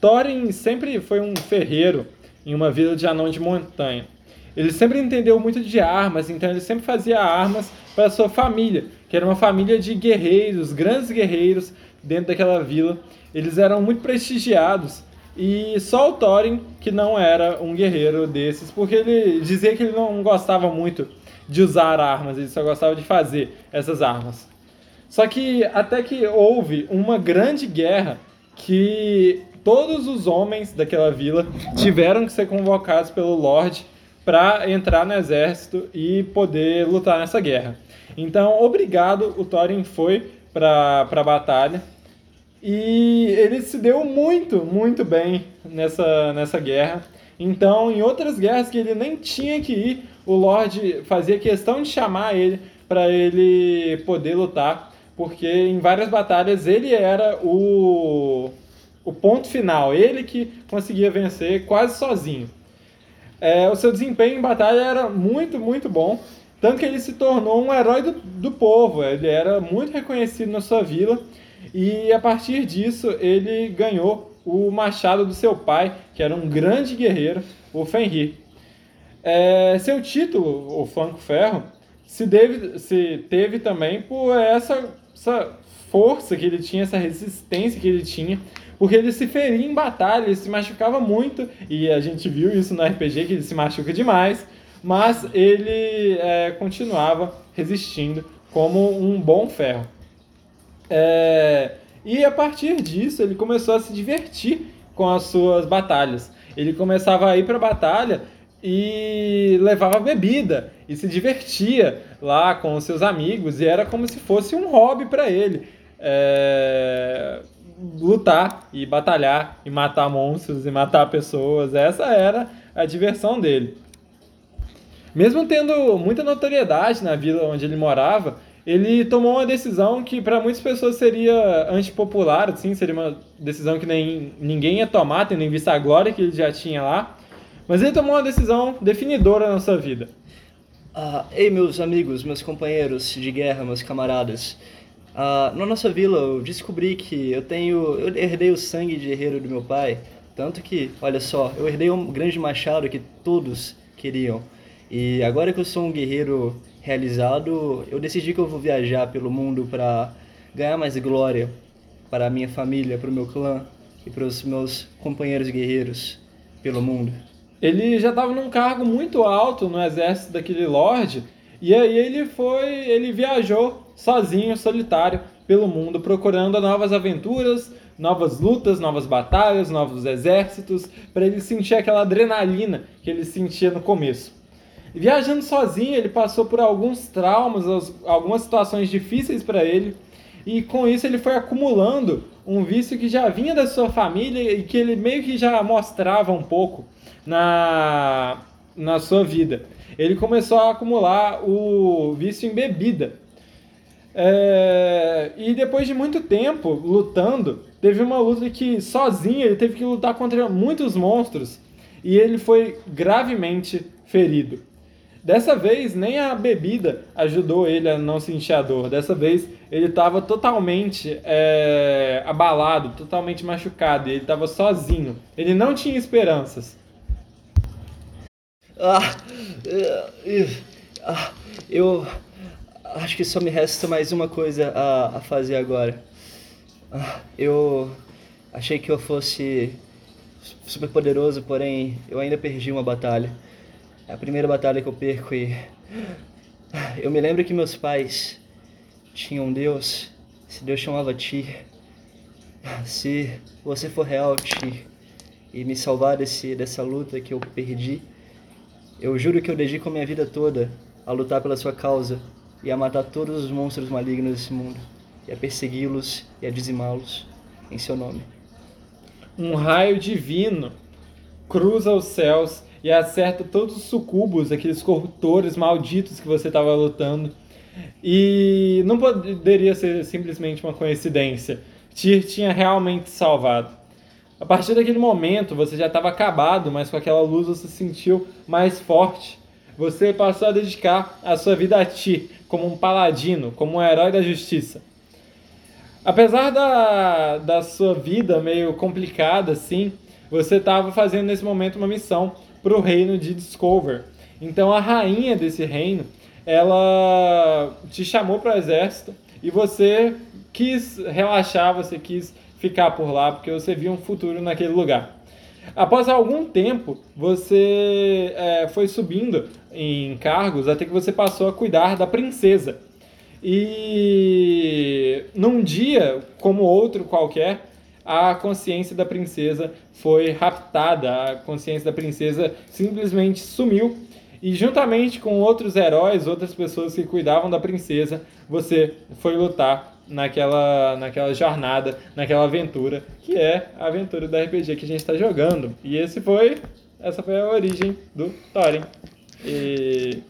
Thorin sempre foi um ferreiro em uma vila de anão de montanha. Ele sempre entendeu muito de armas, então ele sempre fazia armas para sua família, que era uma família de guerreiros, grandes guerreiros dentro daquela vila. Eles eram muito prestigiados e só o Thorin que não era um guerreiro desses, porque ele dizia que ele não gostava muito de usar armas, ele só gostava de fazer essas armas. Só que até que houve uma grande guerra que todos os homens daquela vila tiveram que ser convocados pelo Lorde para entrar no exército e poder lutar nessa guerra. Então, obrigado, o Thorin foi para a batalha e ele se deu muito, muito bem nessa, nessa guerra. Então, em outras guerras que ele nem tinha que ir, o Lorde fazia questão de chamar ele para ele poder lutar, porque em várias batalhas ele era o, o ponto final, ele que conseguia vencer quase sozinho. É, o seu desempenho em batalha era muito, muito bom, tanto que ele se tornou um herói do, do povo, ele era muito reconhecido na sua vila, e a partir disso ele ganhou o machado do seu pai, que era um grande guerreiro, o Fenrir. É, seu título, o Flanco Ferro, se, deve, se teve também por essa, essa força que ele tinha, essa resistência que ele tinha, porque ele se feria em batalha, ele se machucava muito, e a gente viu isso no RPG, que ele se machuca demais, mas ele é, continuava resistindo como um bom ferro. É, e a partir disso, ele começou a se divertir com as suas batalhas. Ele começava a ir para a batalha e levava bebida e se divertia lá com os seus amigos e era como se fosse um hobby para ele é, lutar e batalhar e matar monstros e matar pessoas essa era a diversão dele mesmo tendo muita notoriedade na vila onde ele morava ele tomou uma decisão que para muitas pessoas seria antipopular, assim, seria uma decisão que nem ninguém ia tomar, tendo em vista a glória que ele já tinha lá. Mas ele tomou uma decisão definidora na sua vida. Uh, ei, meus amigos, meus companheiros de guerra, meus camaradas. Uh, na nossa vila eu descobri que eu tenho. Eu herdei o sangue de guerreiro do meu pai. Tanto que, olha só, eu herdei um grande machado que todos queriam. E agora que eu sou um guerreiro realizado, eu decidi que eu vou viajar pelo mundo para ganhar mais glória para a minha família, para o meu clã e para os meus companheiros guerreiros pelo mundo. Ele já estava num cargo muito alto no exército daquele lord, e aí ele foi, ele viajou sozinho, solitário pelo mundo, procurando novas aventuras, novas lutas, novas batalhas, novos exércitos, para ele sentir aquela adrenalina que ele sentia no começo. Viajando sozinho, ele passou por alguns traumas, algumas situações difíceis para ele, e com isso ele foi acumulando um vício que já vinha da sua família e que ele meio que já mostrava um pouco na, na sua vida. Ele começou a acumular o vício em bebida. É, e depois de muito tempo lutando, teve uma luta que sozinho ele teve que lutar contra muitos monstros e ele foi gravemente ferido. Dessa vez, nem a bebida ajudou ele a não sentir a dor. Dessa vez, ele estava totalmente é, abalado, totalmente machucado. Ele estava sozinho. Ele não tinha esperanças. Ah, ah, eu acho que só me resta mais uma coisa a, a fazer agora. Ah, eu achei que eu fosse super poderoso, porém eu ainda perdi uma batalha. É a primeira batalha que eu perco e. Eu me lembro que meus pais tinham um Deus, esse Deus chamava Ti. Se você for real, Ti, e me salvar desse, dessa luta que eu perdi, eu juro que eu dedico a minha vida toda a lutar pela sua causa e a matar todos os monstros malignos desse mundo, e a persegui-los e a dizimá-los em seu nome. Um raio divino cruza os céus e acerta todos os sucubos, aqueles corruptores malditos que você estava lutando. E não poderia ser simplesmente uma coincidência. Tyr tinha realmente salvado. A partir daquele momento, você já estava acabado, mas com aquela luz você se sentiu mais forte. Você passou a dedicar a sua vida a Tyr, como um paladino, como um herói da justiça. Apesar da, da sua vida meio complicada, assim, você estava fazendo nesse momento uma missão para o reino de Discover. Então a rainha desse reino, ela te chamou para o exército e você quis relaxar, você quis ficar por lá porque você via um futuro naquele lugar. Após algum tempo, você é, foi subindo em cargos até que você passou a cuidar da princesa. E num dia, como outro qualquer, a consciência da princesa foi raptada, a consciência da princesa simplesmente sumiu. E juntamente com outros heróis, outras pessoas que cuidavam da princesa, você foi lutar naquela, naquela jornada, naquela aventura, que é a aventura do RPG que a gente está jogando. E esse foi, essa foi a origem do Thorin. E